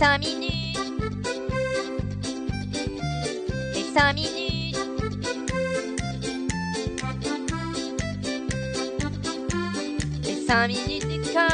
5 minutes. Les 5 minutes. Les 5 minutes du coin.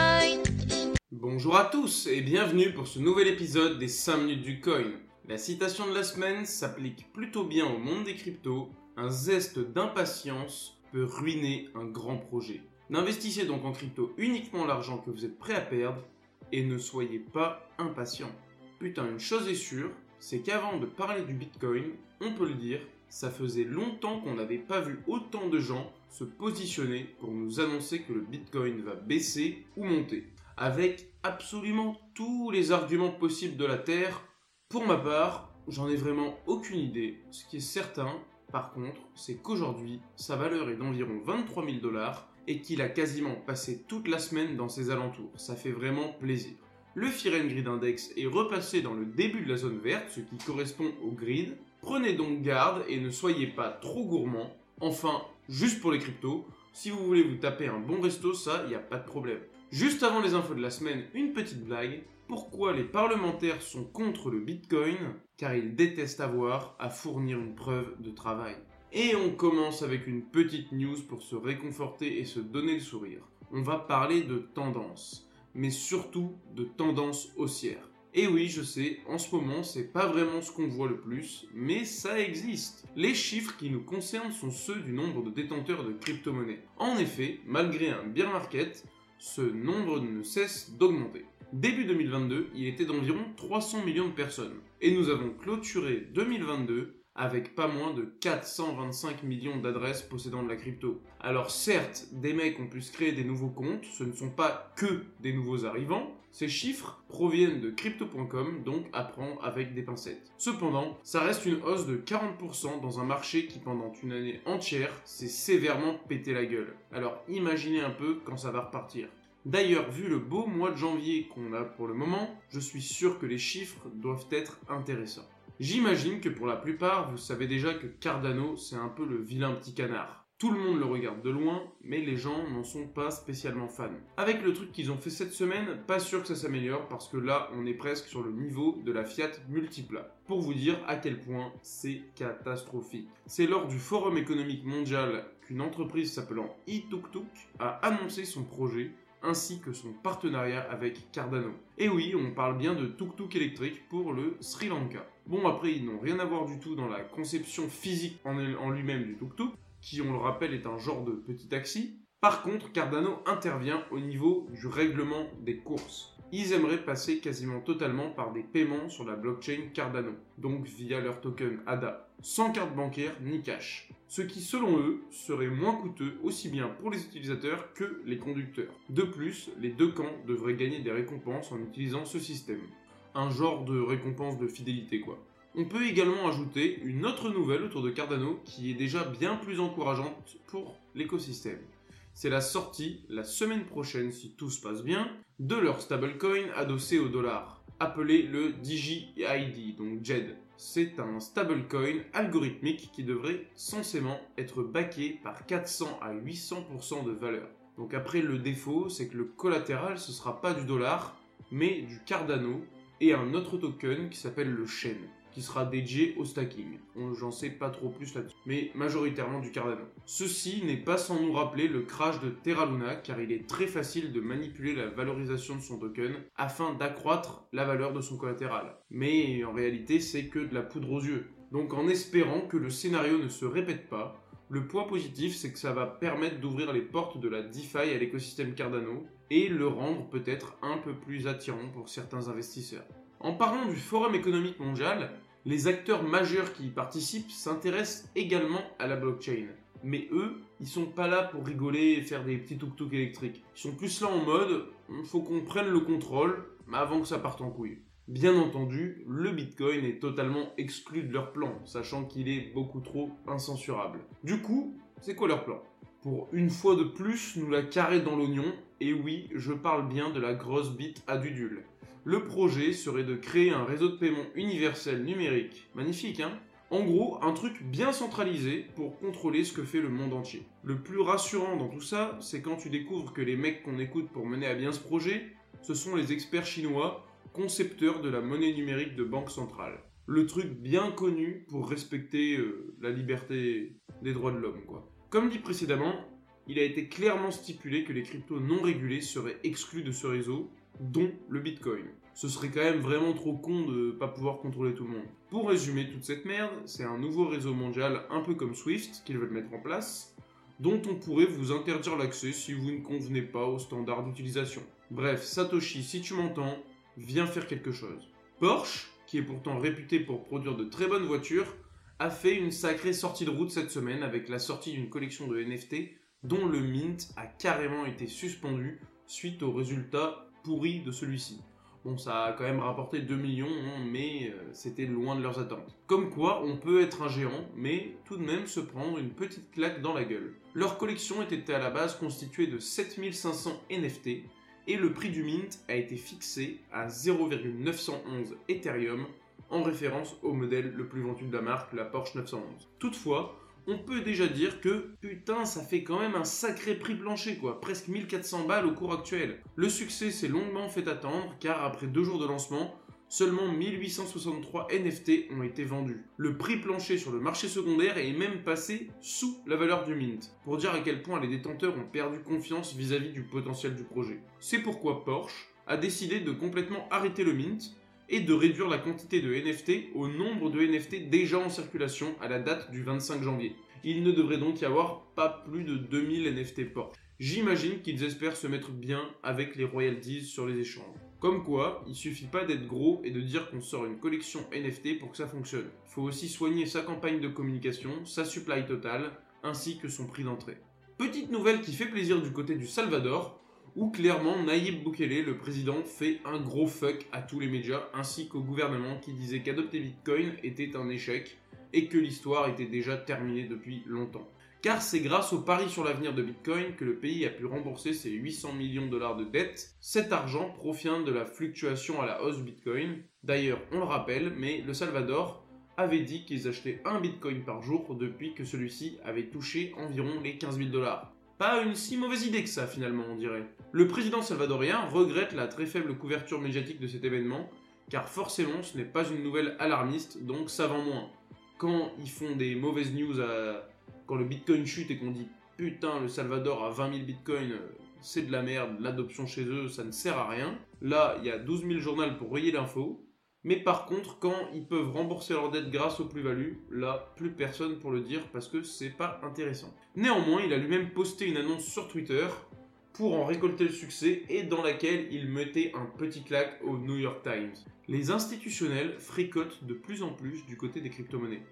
Bonjour à tous et bienvenue pour ce nouvel épisode des 5 minutes du coin. La citation de la semaine s'applique plutôt bien au monde des cryptos. Un zeste d'impatience peut ruiner un grand projet. N'investissez donc en crypto uniquement l'argent que vous êtes prêt à perdre et ne soyez pas impatient. Putain, une chose est sûre, c'est qu'avant de parler du Bitcoin, on peut le dire, ça faisait longtemps qu'on n'avait pas vu autant de gens se positionner pour nous annoncer que le Bitcoin va baisser ou monter. Avec absolument tous les arguments possibles de la Terre, pour ma part, j'en ai vraiment aucune idée. Ce qui est certain, par contre, c'est qu'aujourd'hui, sa valeur est d'environ 23 000 dollars et qu'il a quasiment passé toute la semaine dans ses alentours. Ça fait vraiment plaisir. Le Firen Grid Index est repassé dans le début de la zone verte, ce qui correspond au grid. Prenez donc garde et ne soyez pas trop gourmand. Enfin, juste pour les cryptos, si vous voulez vous taper un bon resto, ça, il n'y a pas de problème. Juste avant les infos de la semaine, une petite blague. Pourquoi les parlementaires sont contre le Bitcoin? Car ils détestent avoir à fournir une preuve de travail. Et on commence avec une petite news pour se réconforter et se donner le sourire. On va parler de tendance, mais surtout de tendance haussière. Et oui, je sais, en ce moment, c'est pas vraiment ce qu'on voit le plus, mais ça existe. Les chiffres qui nous concernent sont ceux du nombre de détenteurs de crypto-monnaies. En effet, malgré un bear market, ce nombre ne cesse d'augmenter. Début 2022, il était d'environ 300 millions de personnes. Et nous avons clôturé 2022 avec pas moins de 425 millions d'adresses possédant de la crypto. Alors certes, des mecs ont pu se créer des nouveaux comptes, ce ne sont pas que des nouveaux arrivants, ces chiffres proviennent de crypto.com, donc apprend avec des pincettes. Cependant, ça reste une hausse de 40% dans un marché qui pendant une année entière s'est sévèrement pété la gueule. Alors imaginez un peu quand ça va repartir. D'ailleurs, vu le beau mois de janvier qu'on a pour le moment, je suis sûr que les chiffres doivent être intéressants. J'imagine que pour la plupart, vous savez déjà que Cardano, c'est un peu le vilain petit canard. Tout le monde le regarde de loin, mais les gens n'en sont pas spécialement fans. Avec le truc qu'ils ont fait cette semaine, pas sûr que ça s'améliore parce que là, on est presque sur le niveau de la Fiat Multipla. Pour vous dire à quel point c'est catastrophique. C'est lors du Forum économique mondial qu'une entreprise s'appelant eTukTuk a annoncé son projet ainsi que son partenariat avec Cardano. Et oui, on parle bien de tuk-tuk électrique pour le Sri Lanka. Bon, après, ils n'ont rien à voir du tout dans la conception physique en, lui-même du tuk-tuk, qui, on le rappelle, est un genre de petit taxi. Par contre, Cardano intervient au niveau du règlement des courses. Ils aimeraient passer quasiment totalement par des paiements sur la blockchain Cardano, donc via leur token ADA, sans carte bancaire ni cash ce qui selon eux serait moins coûteux aussi bien pour les utilisateurs que les conducteurs. De plus, les deux camps devraient gagner des récompenses en utilisant ce système. Un genre de récompense de fidélité quoi. On peut également ajouter une autre nouvelle autour de Cardano qui est déjà bien plus encourageante pour l'écosystème. C'est la sortie, la semaine prochaine si tout se passe bien, de leur stablecoin adossé au dollar, appelé le DigiID, donc JED c'est un stablecoin algorithmique qui devrait censément être backé par 400 à 800% de valeur. Donc après le défaut, c'est que le collatéral ce sera pas du dollar, mais du Cardano et un autre token qui s'appelle le Shen qui sera dédié au stacking. J'en sais pas trop plus là-dessus, mais majoritairement du Cardano. Ceci n'est pas sans nous rappeler le crash de Terra Luna, car il est très facile de manipuler la valorisation de son token afin d'accroître la valeur de son collatéral. Mais en réalité, c'est que de la poudre aux yeux. Donc en espérant que le scénario ne se répète pas, le point positif, c'est que ça va permettre d'ouvrir les portes de la DeFi à l'écosystème Cardano et le rendre peut-être un peu plus attirant pour certains investisseurs. En parlant du Forum économique mondial, les acteurs majeurs qui y participent s'intéressent également à la blockchain. Mais eux, ils sont pas là pour rigoler et faire des petits tuk-tuk électriques. Ils sont plus là en mode, il faut qu'on prenne le contrôle avant que ça parte en couille. Bien entendu, le Bitcoin est totalement exclu de leur plan, sachant qu'il est beaucoup trop incensurable. Du coup, c'est quoi leur plan? Pour une fois de plus, nous la carrer dans l'oignon, et oui, je parle bien de la grosse bite à Dudule. Le projet serait de créer un réseau de paiement universel numérique. Magnifique, hein? En gros, un truc bien centralisé pour contrôler ce que fait le monde entier. Le plus rassurant dans tout ça, c'est quand tu découvres que les mecs qu'on écoute pour mener à bien ce projet, ce sont les experts chinois concepteur de la monnaie numérique de banque centrale. Le truc bien connu pour respecter euh, la liberté des droits de l'homme, quoi. Comme dit précédemment, il a été clairement stipulé que les cryptos non régulés seraient exclus de ce réseau, dont le Bitcoin. Ce serait quand même vraiment trop con de pas pouvoir contrôler tout le monde. Pour résumer toute cette merde, c'est un nouveau réseau mondial un peu comme Swift qu'ils veulent mettre en place, dont on pourrait vous interdire l'accès si vous ne convenez pas aux standards d'utilisation. Bref, Satoshi, si tu m'entends, viens faire quelque chose. Porsche, qui est pourtant réputé pour produire de très bonnes voitures, a fait une sacrée sortie de route cette semaine avec la sortie d'une collection de NFT dont le mint a carrément été suspendu suite aux résultats pourris de celui-ci. Bon, ça a quand même rapporté 2 millions, hein, mais euh, c'était loin de leurs attentes. Comme quoi, on peut être un géant, mais tout de même se prendre une petite claque dans la gueule. Leur collection était à la base constituée de 7500 NFT, et le prix du mint a été fixé à 0,911 Ethereum, en référence au modèle le plus vendu de la marque, la Porsche 911. Toutefois, on peut déjà dire que putain, ça fait quand même un sacré prix plancher quoi, presque 1400 balles au cours actuel. Le succès s'est longuement fait attendre car après deux jours de lancement, seulement 1863 NFT ont été vendus. Le prix plancher sur le marché secondaire est même passé sous la valeur du mint, pour dire à quel point les détenteurs ont perdu confiance vis-à-vis du potentiel du projet. C'est pourquoi Porsche a décidé de complètement arrêter le mint et de réduire la quantité de NFT au nombre de NFT déjà en circulation à la date du 25 janvier. Il ne devrait donc y avoir pas plus de 2000 NFT Porsche. J'imagine qu'ils espèrent se mettre bien avec les royalties sur les échanges. Comme quoi, il suffit pas d'être gros et de dire qu'on sort une collection NFT pour que ça fonctionne. Il faut aussi soigner sa campagne de communication, sa supply totale, ainsi que son prix d'entrée. Petite nouvelle qui fait plaisir du côté du Salvador, où clairement Nayib Bukele, le président, fait un gros fuck à tous les médias ainsi qu'au gouvernement qui disait qu'adopter Bitcoin était un échec et que l'histoire était déjà terminée depuis longtemps. Car c'est grâce au pari sur l'avenir de Bitcoin que le pays a pu rembourser ses 800 millions de dollars de dettes. Cet argent provient de la fluctuation à la hausse Bitcoin. D'ailleurs, on le rappelle, mais le Salvador avait dit qu'ils achetaient un Bitcoin par jour depuis que celui-ci avait touché environ les 15 000 dollars. Pas une si mauvaise idée que ça finalement, on dirait. Le président salvadorien regrette la très faible couverture médiatique de cet événement, car forcément ce n'est pas une nouvelle alarmiste, donc ça vend moins. Quand ils font des mauvaises news, quand le bitcoin chute et qu'on dit putain le Salvador a 20 000 bitcoins, c'est de la merde, l'adoption chez eux ça ne sert à rien. Là il y a 12 000 journaux pour rayer l'info. Mais par contre, quand ils peuvent rembourser leurs dettes grâce aux plus-values, là, plus personne pour le dire parce que c'est pas intéressant. Néanmoins, il a lui-même posté une annonce sur Twitter pour en récolter le succès et dans laquelle il mettait un petit claque au New York Times. Les institutionnels fricotent de plus en plus du côté des crypto-monnaies.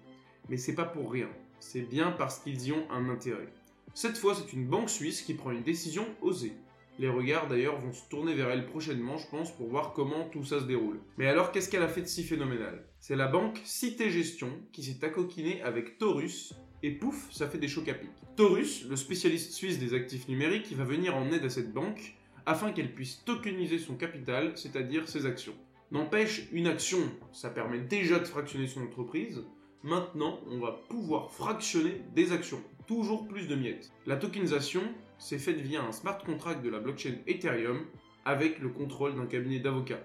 Mais c'est pas pour rien, c'est bien parce qu'ils y ont un intérêt. Cette fois, c'est une banque suisse qui prend une décision osée. Les regards d'ailleurs vont se tourner vers elle prochainement, je pense, pour voir comment tout ça se déroule. Mais alors, qu'est-ce qu'elle a fait de si phénoménal? C'est la banque Cité Gestion qui s'est accoquinée avec Taurus, et pouf, ça fait des chocs à pic. Taurus, le spécialiste suisse des actifs numériques, va venir en aide à cette banque afin qu'elle puisse tokeniser son capital, c'est-à-dire ses actions. N'empêche, une action, ça permet déjà de fractionner son entreprise. Maintenant, on va pouvoir fractionner des actions. Toujours plus de miettes. La tokenisation, c'est faite via un smart contract de la blockchain Ethereum avec le contrôle d'un cabinet d'avocats.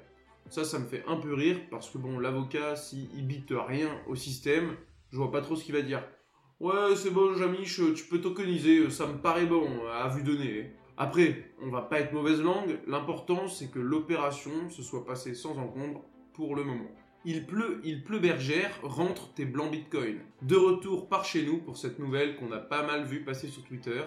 Ça, ça me fait un peu rire parce que bon, l'avocat, s'il bite rien au système, je vois pas trop ce qu'il va dire. Ouais, c'est bon, Jamiche, tu peux tokeniser, ça me paraît bon, à vue donnée. Après, on va pas être mauvaise langue, l'important c'est que l'opération se soit passée sans encombre pour le moment. Il pleut, il pleut bergère, rentre tes blancs bitcoins. De retour par chez nous pour cette nouvelle qu'on a pas mal vu passer sur Twitter.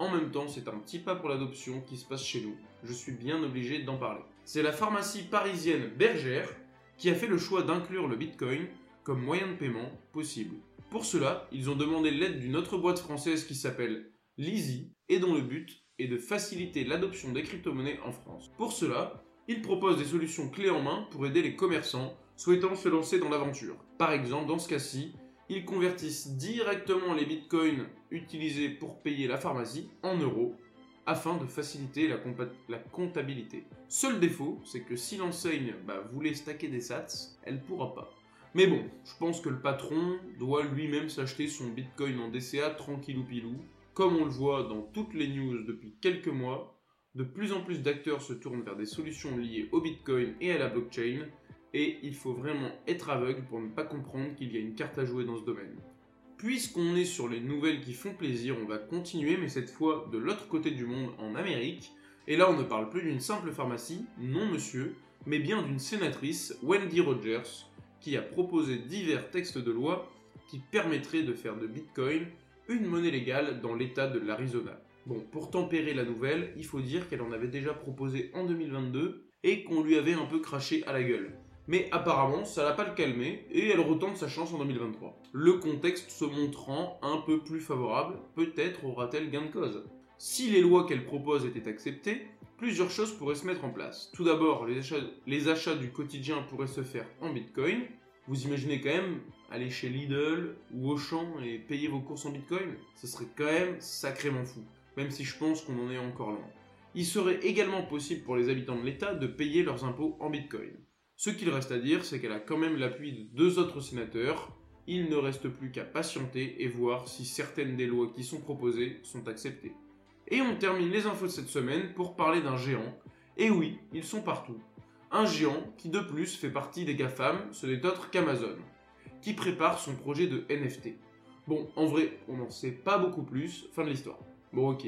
En même temps, c'est un petit pas pour l'adoption qui se passe chez nous. Je suis bien obligé d'en parler. C'est la pharmacie parisienne Bergère qui a fait le choix d'inclure le Bitcoin comme moyen de paiement possible. Pour cela, ils ont demandé l'aide d'une autre boîte française qui s'appelle Lizzy et dont le but est de faciliter l'adoption des crypto-monnaies en France. Pour cela, ils proposent des solutions clés en main pour aider les commerçants souhaitant se lancer dans l'aventure. Par exemple, dans ce cas-ci, ils convertissent directement les bitcoins utilisés pour payer la pharmacie en euros afin de faciliter la, comptabilité. Seul défaut, c'est que si l'enseigne bah, voulait stacker des sats, elle pourra pas. Mais bon, je pense que le patron doit lui-même s'acheter son bitcoin en DCA tranquillou pilou, comme on le voit dans toutes les news depuis quelques mois, De plus en plus d'acteurs se tournent vers des solutions liées au Bitcoin et à la blockchain, et il faut vraiment être aveugle pour ne pas comprendre qu'il y a une carte à jouer dans ce domaine. Puisqu'on est sur les nouvelles qui font plaisir, on va continuer, mais cette fois de l'autre côté du monde, en Amérique. Et là, on ne parle plus d'une simple pharmacie, non monsieur, mais bien d'une sénatrice, Wendy Rogers, qui a proposé divers textes de loi qui permettraient de faire de Bitcoin une monnaie légale dans l'État de l'Arizona. Bon, pour tempérer la nouvelle, il faut dire qu'elle en avait déjà proposé en 2022 et qu'on lui avait un peu craché à la gueule. Mais apparemment, ça l'a pas le calmer et elle retente sa chance en 2023. Le contexte se montrant un peu plus favorable, peut-être aura-t-elle gain de cause. Si les lois qu'elle propose étaient acceptées, plusieurs choses pourraient se mettre en place. Tout d'abord, les achats, les achats du quotidien pourraient se faire en Bitcoin. Vous imaginez quand même aller chez Lidl ou Auchan et payer vos courses en Bitcoin? Ce serait quand même sacrément fou, même si je pense qu'on en est encore loin. Il serait également possible pour les habitants de l'État de payer leurs impôts en Bitcoin. Ce qu'il reste à dire, c'est qu'elle a quand même l'appui de deux autres sénateurs. Il ne reste plus qu'à patienter et voir si certaines des lois qui sont proposées sont acceptées. Et on termine les infos de cette semaine pour parler d'un géant. Et oui, ils sont partout. Un géant qui de plus fait partie des GAFAM, ce n'est autre qu'Amazon, qui prépare son projet de NFT. Bon, en vrai, on n'en sait pas beaucoup plus, fin de l'histoire. Bon ok,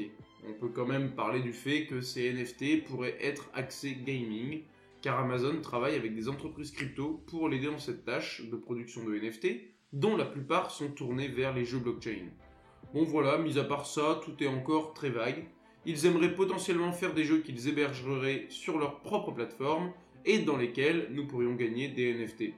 on peut quand même parler du fait que ces NFT pourraient être axés gaming, car Amazon travaille avec des entreprises crypto pour l'aider dans cette tâche de production de NFT, dont la plupart sont tournés vers les jeux blockchain. Bon voilà, mis à part ça, tout est encore très vague. Ils aimeraient potentiellement faire des jeux qu'ils hébergeraient sur leur propre plateforme et dans lesquels nous pourrions gagner des NFT.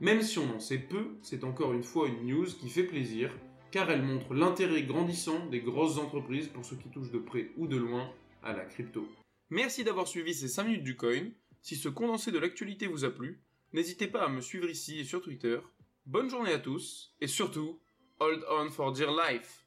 Même si on en sait peu, c'est encore une fois une news qui fait plaisir, car elle montre l'intérêt grandissant des grosses entreprises pour ceux qui touchent de près ou de loin à la crypto. Merci d'avoir suivi ces 5 minutes du coin. Si ce condensé de l'actualité vous a plu, n'hésitez pas à me suivre ici et sur Twitter. Bonne journée à tous, et surtout, hold on for dear life